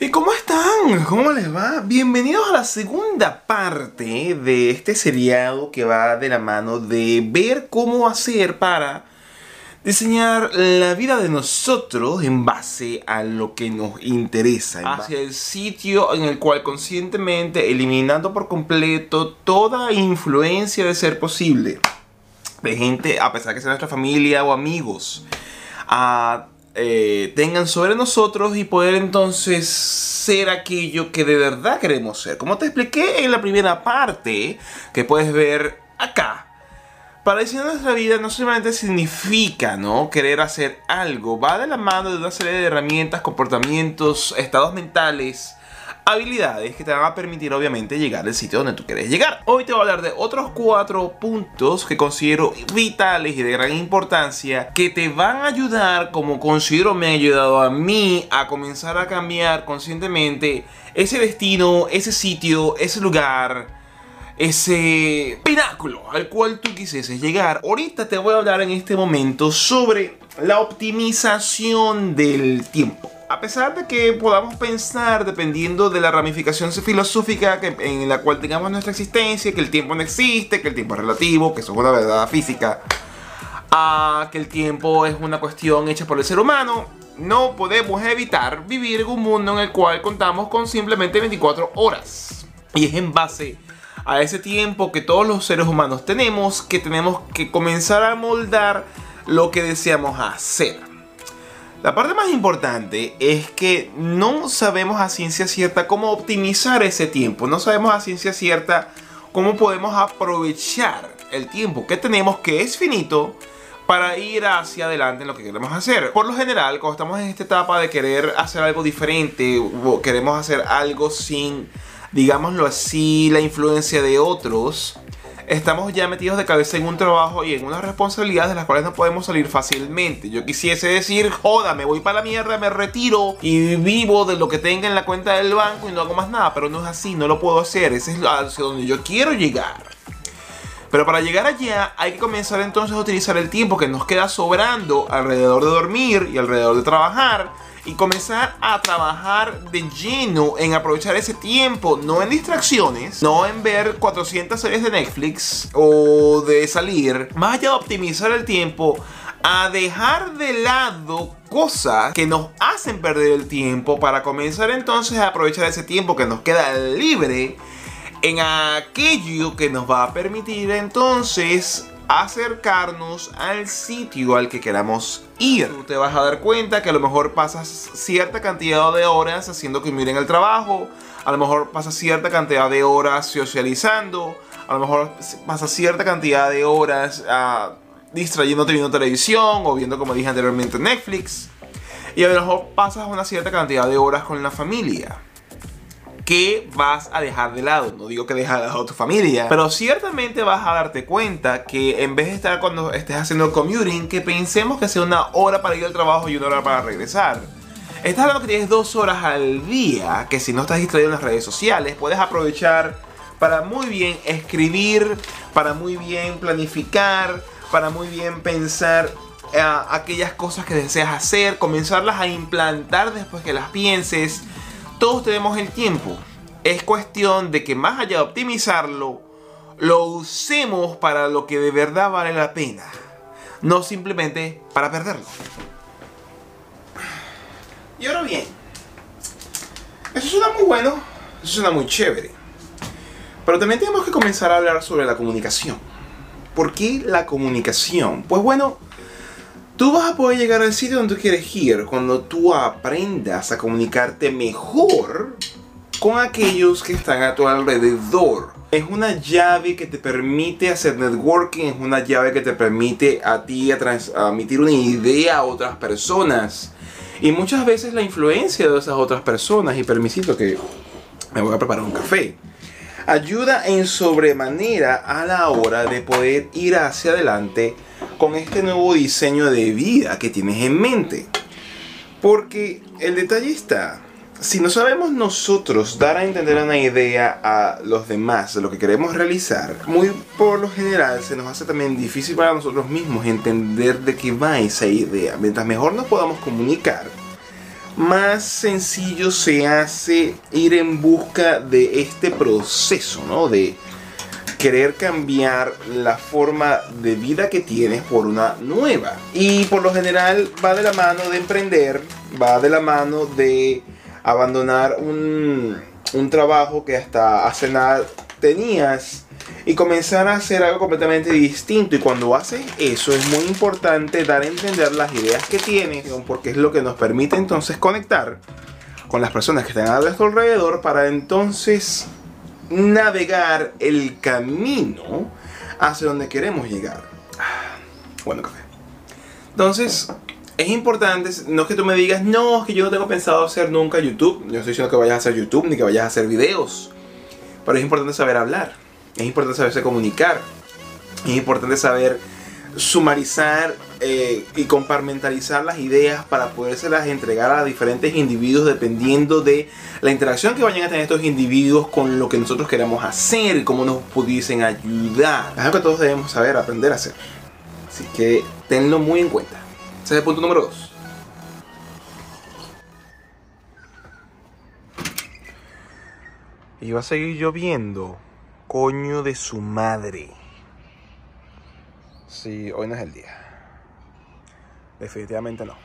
¿Y cómo están? ¿Cómo les va? Bienvenidos a la segunda parte de este seriado que va de la mano de ver cómo hacer para diseñar la vida de nosotros en base a lo que nos interesa, hacia el sitio en el cual conscientemente, eliminando por completo toda influencia de ser posible, de gente, a pesar que sea nuestra familia o amigos, a eh, tengan sobre nosotros y poder entonces ser aquello que de verdad queremos ser. Como te expliqué en la primera parte, que puedes ver acá. Para diseñar nuestra vida no solamente significa ¿no? querer hacer algo, va de la mano de una serie de herramientas, comportamientos, estados mentales, habilidades que te van a permitir obviamente llegar al sitio donde tú quieres llegar. Hoy te voy a hablar de otros cuatro puntos que considero vitales y de gran importancia que te van a ayudar como considero me ha ayudado a mí a comenzar a cambiar conscientemente ese destino, ese sitio, ese lugar ese pináculo al cual tú quisieses llegar. Ahorita te voy a hablar en este momento sobre la optimización del tiempo a pesar de que podamos pensar, dependiendo de la ramificación filosófica que, en la cual tengamos nuestra existencia, que el tiempo no existe, que el tiempo es relativo, que eso es una verdad física, a que el tiempo es una cuestión hecha por el ser humano, no podemos evitar vivir en un mundo en el cual contamos con simplemente 24 horas. Y es en base a ese tiempo que todos los seres humanos tenemos que tenemos que comenzar a moldar lo que deseamos hacer. La parte más importante es que no sabemos a ciencia cierta cómo optimizar ese tiempo. No sabemos a ciencia cierta cómo podemos aprovechar el tiempo que tenemos, que es finito, para ir hacia adelante en lo que queremos hacer. Por lo general, cuando estamos en esta etapa de querer hacer algo diferente, o queremos hacer algo sin, digámoslo así, la influencia de otros, estamos ya metidos de cabeza en un trabajo y en unas responsabilidades de las cuales no podemos salir fácilmente. Yo quisiese decir, joda, me voy para la mierda, me retiro y vivo de lo que tenga en la cuenta del banco y no hago más nada, pero no es así, no lo puedo hacer, ese es hacia donde yo quiero llegar. Pero para llegar allá hay que comenzar entonces a utilizar el tiempo que nos queda sobrando alrededor de dormir y alrededor de trabajar y comenzar a trabajar de lleno en aprovechar ese tiempo, no en distracciones, no en ver 400 series de Netflix o de salir, más allá de optimizar el tiempo, a dejar de lado cosas que nos hacen perder el tiempo para comenzar entonces a aprovechar ese tiempo que nos queda libre en aquello que nos va a permitir entonces acercarnos al sitio al que queramos ir. Tú te vas a dar cuenta que a lo mejor pasas cierta cantidad de horas haciendo que miren el trabajo, a lo mejor pasas cierta cantidad de horas socializando, a lo mejor pasas cierta cantidad de horas uh, distrayéndote viendo televisión o viendo, como dije anteriormente, Netflix. Y a lo mejor pasas una cierta cantidad de horas con la familia que vas a dejar de lado. No digo que dejes de lado a tu familia, pero ciertamente vas a darte cuenta que en vez de estar cuando estés haciendo commuting, que pensemos que sea una hora para ir al trabajo y una hora para regresar. Estás hablando que tienes dos horas al día, que si no estás distraído en las redes sociales, puedes aprovechar para muy bien escribir, para muy bien planificar, para muy bien pensar eh, aquellas cosas que deseas hacer, comenzarlas a implantar después que las pienses todos tenemos el tiempo. Es cuestión de que más allá de optimizarlo, lo usemos para lo que de verdad vale la pena. No simplemente para perderlo. Y ahora bien, eso suena muy bueno, eso suena muy chévere. Pero también tenemos que comenzar a hablar sobre la comunicación. ¿Por qué la comunicación? Pues bueno, Tú vas a poder llegar al sitio donde tú quieres ir cuando tú aprendas a comunicarte mejor con aquellos que están a tu alrededor. Es una llave que te permite hacer networking, es una llave que te permite a ti transmitir una idea a otras personas. Y muchas veces la influencia de esas otras personas, y permisito que me voy a preparar un café, ayuda en sobremanera a la hora de poder ir hacia adelante con este nuevo diseño de vida que tienes en mente. Porque el detalle está, si no sabemos nosotros dar a entender una idea a los demás de lo que queremos realizar, muy por lo general se nos hace también difícil para nosotros mismos entender de qué va esa idea. Mientras mejor nos podamos comunicar, más sencillo se hace ir en busca de este proceso, ¿no? De querer cambiar la forma de vida que tienes por una nueva. Y por lo general va de la mano de emprender, va de la mano de abandonar un, un trabajo que hasta hace nada tenías y comenzar a hacer algo completamente distinto. Y cuando haces eso es muy importante dar a entender las ideas que tienes, porque es lo que nos permite entonces conectar con las personas que están a nuestro alrededor para entonces navegar el camino hacia donde queremos llegar. Ah, bueno, café. Entonces, es importante, no es que tú me digas, no, es que yo no tengo pensado hacer nunca YouTube. Yo estoy diciendo que vayas a hacer YouTube ni que vayas a hacer videos. Pero es importante saber hablar. Es importante saberse comunicar. Es importante saber sumarizar eh, y compartimentalizar las ideas para podérselas entregar a diferentes individuos dependiendo de la interacción que vayan a tener estos individuos con lo que nosotros queramos hacer y cómo nos pudiesen ayudar. Es algo que todos debemos saber, aprender a hacer. Así que tenlo muy en cuenta. Ese es el punto número 2. Y va a seguir lloviendo. Coño de su madre. Sí, hoy no es el día. Definitivamente no.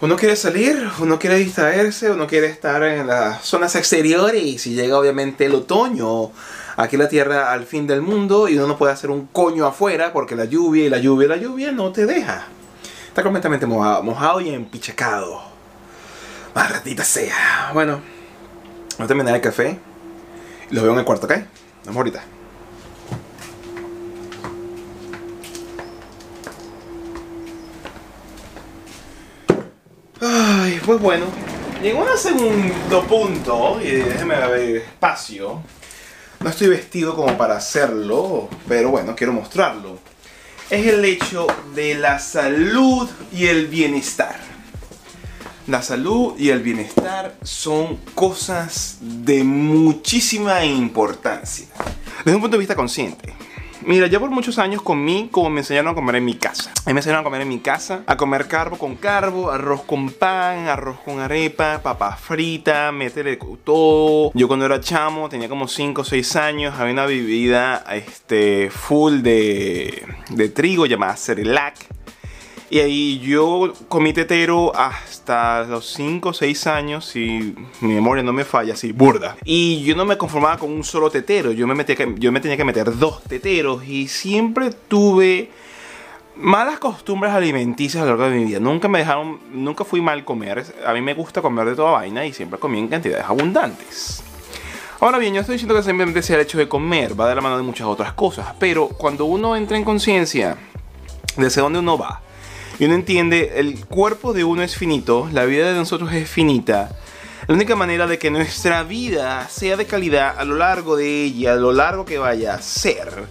Uno quiere salir, uno quiere distraerse, uno quiere estar en las zonas exteriores y si llega obviamente el otoño, aquí la tierra al fin del mundo y uno no puede hacer un coño afuera porque la lluvia y la lluvia y la lluvia no te deja. Está completamente mojado, mojado y empichacado. Maldita sea. Bueno, voy a terminar el café. Los veo en el cuarto, ¿ok? Vamos ahorita. Ay, pues bueno. Llegó un segundo punto, y déjeme ver espacio. No estoy vestido como para hacerlo, pero bueno, quiero mostrarlo. Es el hecho de la salud y el bienestar. La salud y el bienestar son cosas de muchísima importancia. Desde un punto de vista consciente. Mira, yo por muchos años comí como me enseñaron a comer en mi casa. A mí me enseñaron a comer en mi casa, a comer carbo con carbo, arroz con pan, arroz con arepa, papa frita, meterle todo. Yo cuando era chamo, tenía como 5 o 6 años, había una bebida este, full de, de trigo llamada Cerelac y ahí yo comí tetero hasta los 5 o 6 años, si mi memoria no me falla, así, burda. Y yo no me conformaba con un solo tetero, yo me, tenía que meter dos teteros y siempre tuve malas costumbres alimenticias a lo largo de mi vida. Nunca me dejaron, nunca fui mal comer. A mí me gusta comer de toda vaina y siempre comí en cantidades abundantes. Ahora bien, yo estoy diciendo que simplemente sea el hecho de comer, va de la mano de muchas otras cosas. Pero cuando uno entra en conciencia de hacia dónde uno va, y uno entiende, el cuerpo de uno es finito, la vida de nosotros es finita. La única manera de que nuestra vida sea de calidad a lo largo de ella, a lo largo que vaya a ser,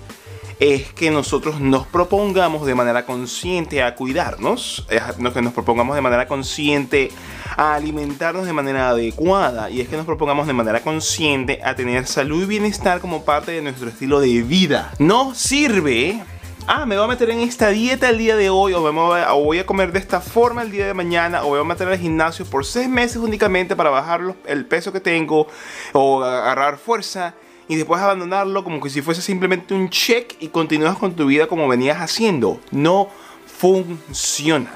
es que nosotros nos propongamos de manera consciente a cuidarnos, que nos propongamos de manera consciente a alimentarnos de manera adecuada y es que nos propongamos de manera consciente a tener salud y bienestar como parte de nuestro estilo de vida. No sirve ah, me voy a meter en esta dieta el día de hoy, o, voy a comer de esta forma el día de mañana, o voy a meter al gimnasio por seis meses únicamente para bajar el peso que tengo, o agarrar fuerza, y después abandonarlo como que si fuese simplemente un check y continúas con tu vida como venías haciendo. No funciona.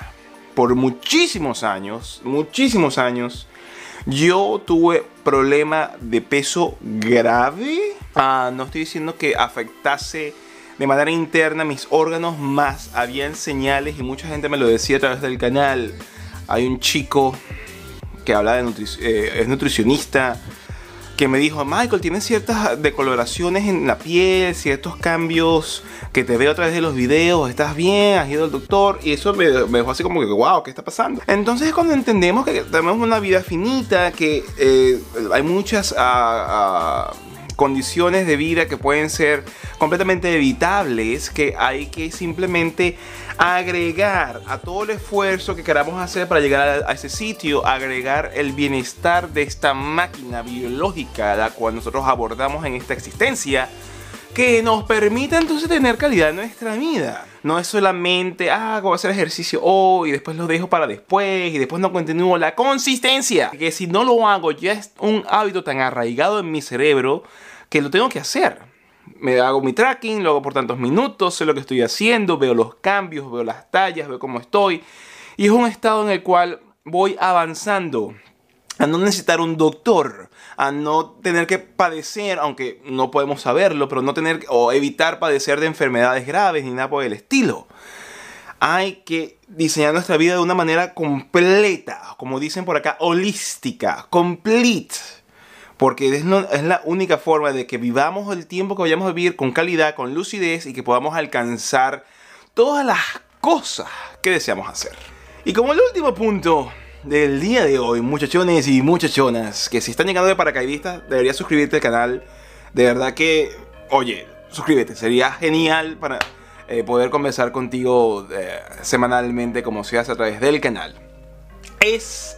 Por muchísimos años, muchísimos años, yo tuve problema de peso grave. Ah, no estoy diciendo que afectase de manera interna mis órganos más. Habían señales y mucha gente me lo decía a través del canal. Hay un chico que habla de eh, es nutricionista que me dijo, Michael, tienes ciertas decoloraciones en la piel, ciertos cambios que te veo a través de los videos, estás bien, has ido al doctor, y eso me, dejó así como que, wow, ¿qué está pasando? Entonces es cuando entendemos que tenemos una vida finita, que eh, hay muchas... Uh, condiciones de vida que pueden ser completamente evitables, que hay que simplemente agregar a todo el esfuerzo que queramos hacer para llegar a, ese sitio, agregar el bienestar de esta máquina biológica, la cual nosotros abordamos en esta existencia, que nos permita entonces tener calidad en nuestra vida. no es solamente, ah, voy a hacer ejercicio hoy y después lo dejo para después y después no continúo. La consistencia, que si no lo hago ya es un hábito tan arraigado en mi cerebro que lo tengo que hacer. Me hago mi tracking, lo hago por tantos minutos, sé lo que estoy haciendo, veo los cambios, veo las tallas, veo cómo estoy. Y es un estado en el cual voy avanzando a no necesitar un doctor, a no tener que padecer, aunque no podemos saberlo, pero no tener o evitar padecer de enfermedades graves ni nada por el estilo. Hay que diseñar nuestra vida de una manera completa, como dicen por acá, holística, complete. Porque es, es la única forma de que vivamos el tiempo que vayamos a vivir con calidad, con lucidez y que podamos alcanzar todas las cosas que deseamos hacer. Y como el último punto, del día de hoy, muchachones y muchachonas, que si están llegando de paracaidistas, deberías suscribirte al canal. De verdad que, oye, suscríbete, sería genial para eh, poder conversar contigo eh, semanalmente como se hace a través del canal. Es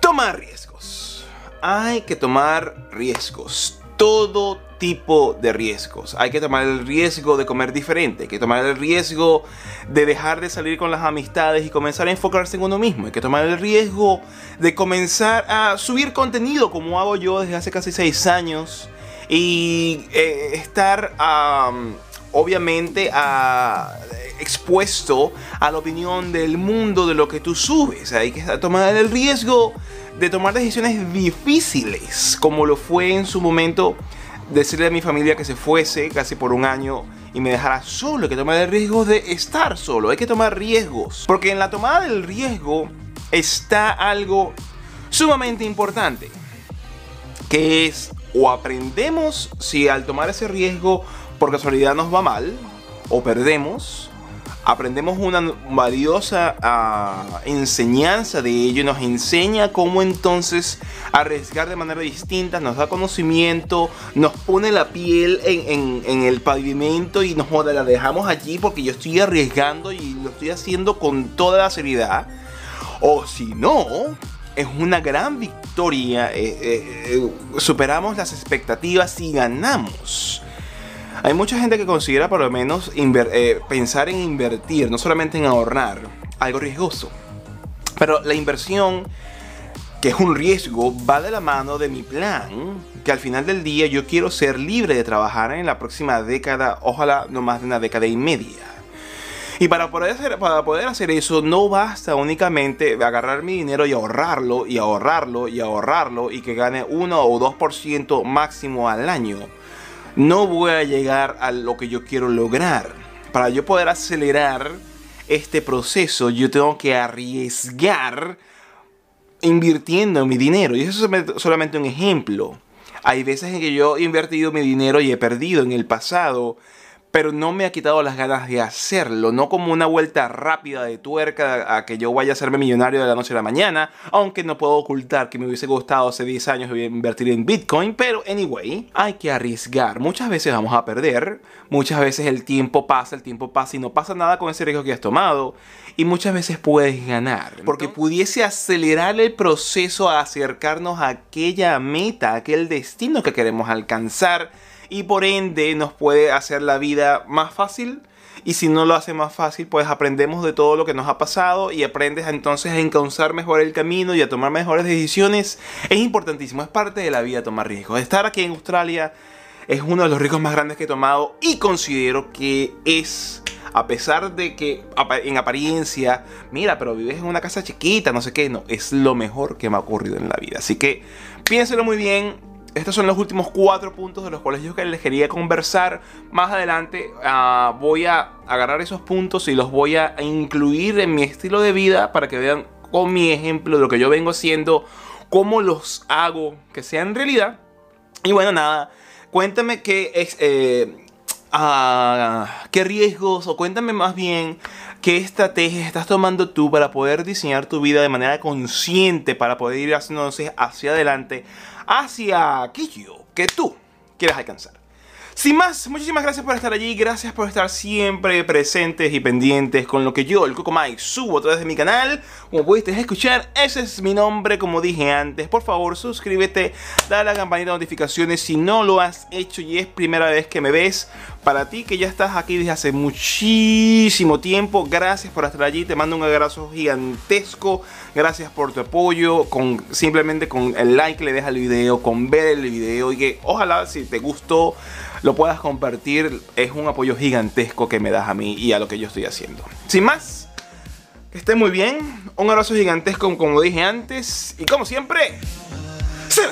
tomar riesgos. Hay que tomar riesgos. Todo tipo de riesgos. Hay que tomar el riesgo de comer diferente, hay que tomar el riesgo de dejar de salir con las amistades y comenzar a enfocarse en uno mismo. Hay que tomar el riesgo de comenzar a subir contenido como hago yo desde hace casi seis años y eh, estar obviamente expuesto a la opinión del mundo de lo que tú subes. Hay que tomar el riesgo de tomar decisiones difíciles como lo fue en su momento decirle a mi familia que se fuese casi por un año y me dejara solo, hay que tomar el riesgo de estar solo, hay que tomar riesgos. Porque en la tomada del riesgo está algo sumamente importante, que es o aprendemos si al tomar ese riesgo por casualidad nos va mal, o perdemos, aprendemos una valiosa ah, enseñanza de ello, nos enseña cómo entonces arriesgar de manera distinta, nos da conocimiento, nos pone la piel en, el pavimento y nos joda, la dejamos allí porque yo estoy arriesgando y lo estoy haciendo con toda la seriedad. O si no, es una gran victoria, eh, eh, eh, superamos las expectativas y ganamos. Hay mucha gente que considera por lo menos eh, pensar en invertir, no solamente en ahorrar, algo riesgoso. Pero la inversión, que es un riesgo, va de la mano de mi plan, que al final del día yo quiero ser libre de trabajar en la próxima década, ojalá no más de una década y media. Y para poder, hacer, para poder hacer eso no basta únicamente agarrar mi dinero y ahorrarlo y ahorrarlo y ahorrarlo y que gane 1 o 2% máximo al año no voy a llegar a lo que yo quiero lograr. Para yo poder acelerar este proceso, yo tengo que arriesgar invirtiendo mi dinero. Y eso es solamente un ejemplo. Hay veces en que yo he invertido mi dinero y he perdido en el pasado pero no me ha quitado las ganas de hacerlo, no como una vuelta rápida de tuerca a que yo vaya a hacerme millonario de la noche a la mañana, aunque no puedo ocultar que me hubiese gustado hace 10 años invertir en Bitcoin, pero anyway, hay que arriesgar. Muchas veces vamos a perder, muchas veces el tiempo pasa, el tiempo pasa y no pasa nada con ese riesgo que has tomado, y muchas veces puedes ganar, porque pudiese acelerar el proceso a acercarnos a aquella meta, a aquel destino que queremos alcanzar y por ende nos puede hacer la vida más fácil. Y si no lo hace más fácil, pues aprendemos de todo lo que nos ha pasado y aprendes entonces a encauzar mejor el camino y a tomar mejores decisiones. Es importantísimo, es parte de la vida tomar riesgos. Estar aquí en Australia es uno de los riesgos más grandes que he tomado y considero que es, a pesar de que en apariencia, mira, pero vives en una casa chiquita, no sé qué, no, es lo mejor que me ha ocurrido en la vida. Así que piénselo muy bien, estos son los últimos cuatro puntos de los cuales yo les quería conversar. Más adelante ah, voy a agarrar esos puntos y los voy a incluir en mi estilo de vida para que vean con mi ejemplo de lo que yo vengo haciendo, cómo los hago que sean realidad. Y bueno, nada, cuéntame qué, eh, ah, qué riesgos o cuéntame más bien qué estrategias estás tomando tú para poder diseñar tu vida de manera consciente, para poder ir hacia adelante hacia aquello que tú quieres alcanzar. Sin más, muchísimas gracias por estar allí, gracias por estar siempre presentes y pendientes con lo que yo, el Coco Mike, subo a través de mi canal. Como pudiste escuchar, ese es mi nombre, como dije antes. Por favor, suscríbete, dale a la campanita de notificaciones si no lo has hecho y es primera vez que me ves. Para ti que ya estás aquí desde hace muchísimo tiempo, gracias por estar allí. Te mando un abrazo gigantesco. Gracias por tu apoyo. Con, simplemente con el like que le dejas al video, con ver el video y que ojalá si te gustó lo puedas compartir. Es un apoyo gigantesco que me das a mí y a lo que yo estoy haciendo. Sin más, que esté muy bien. Un abrazo gigantesco como dije antes. Y como siempre, ¡se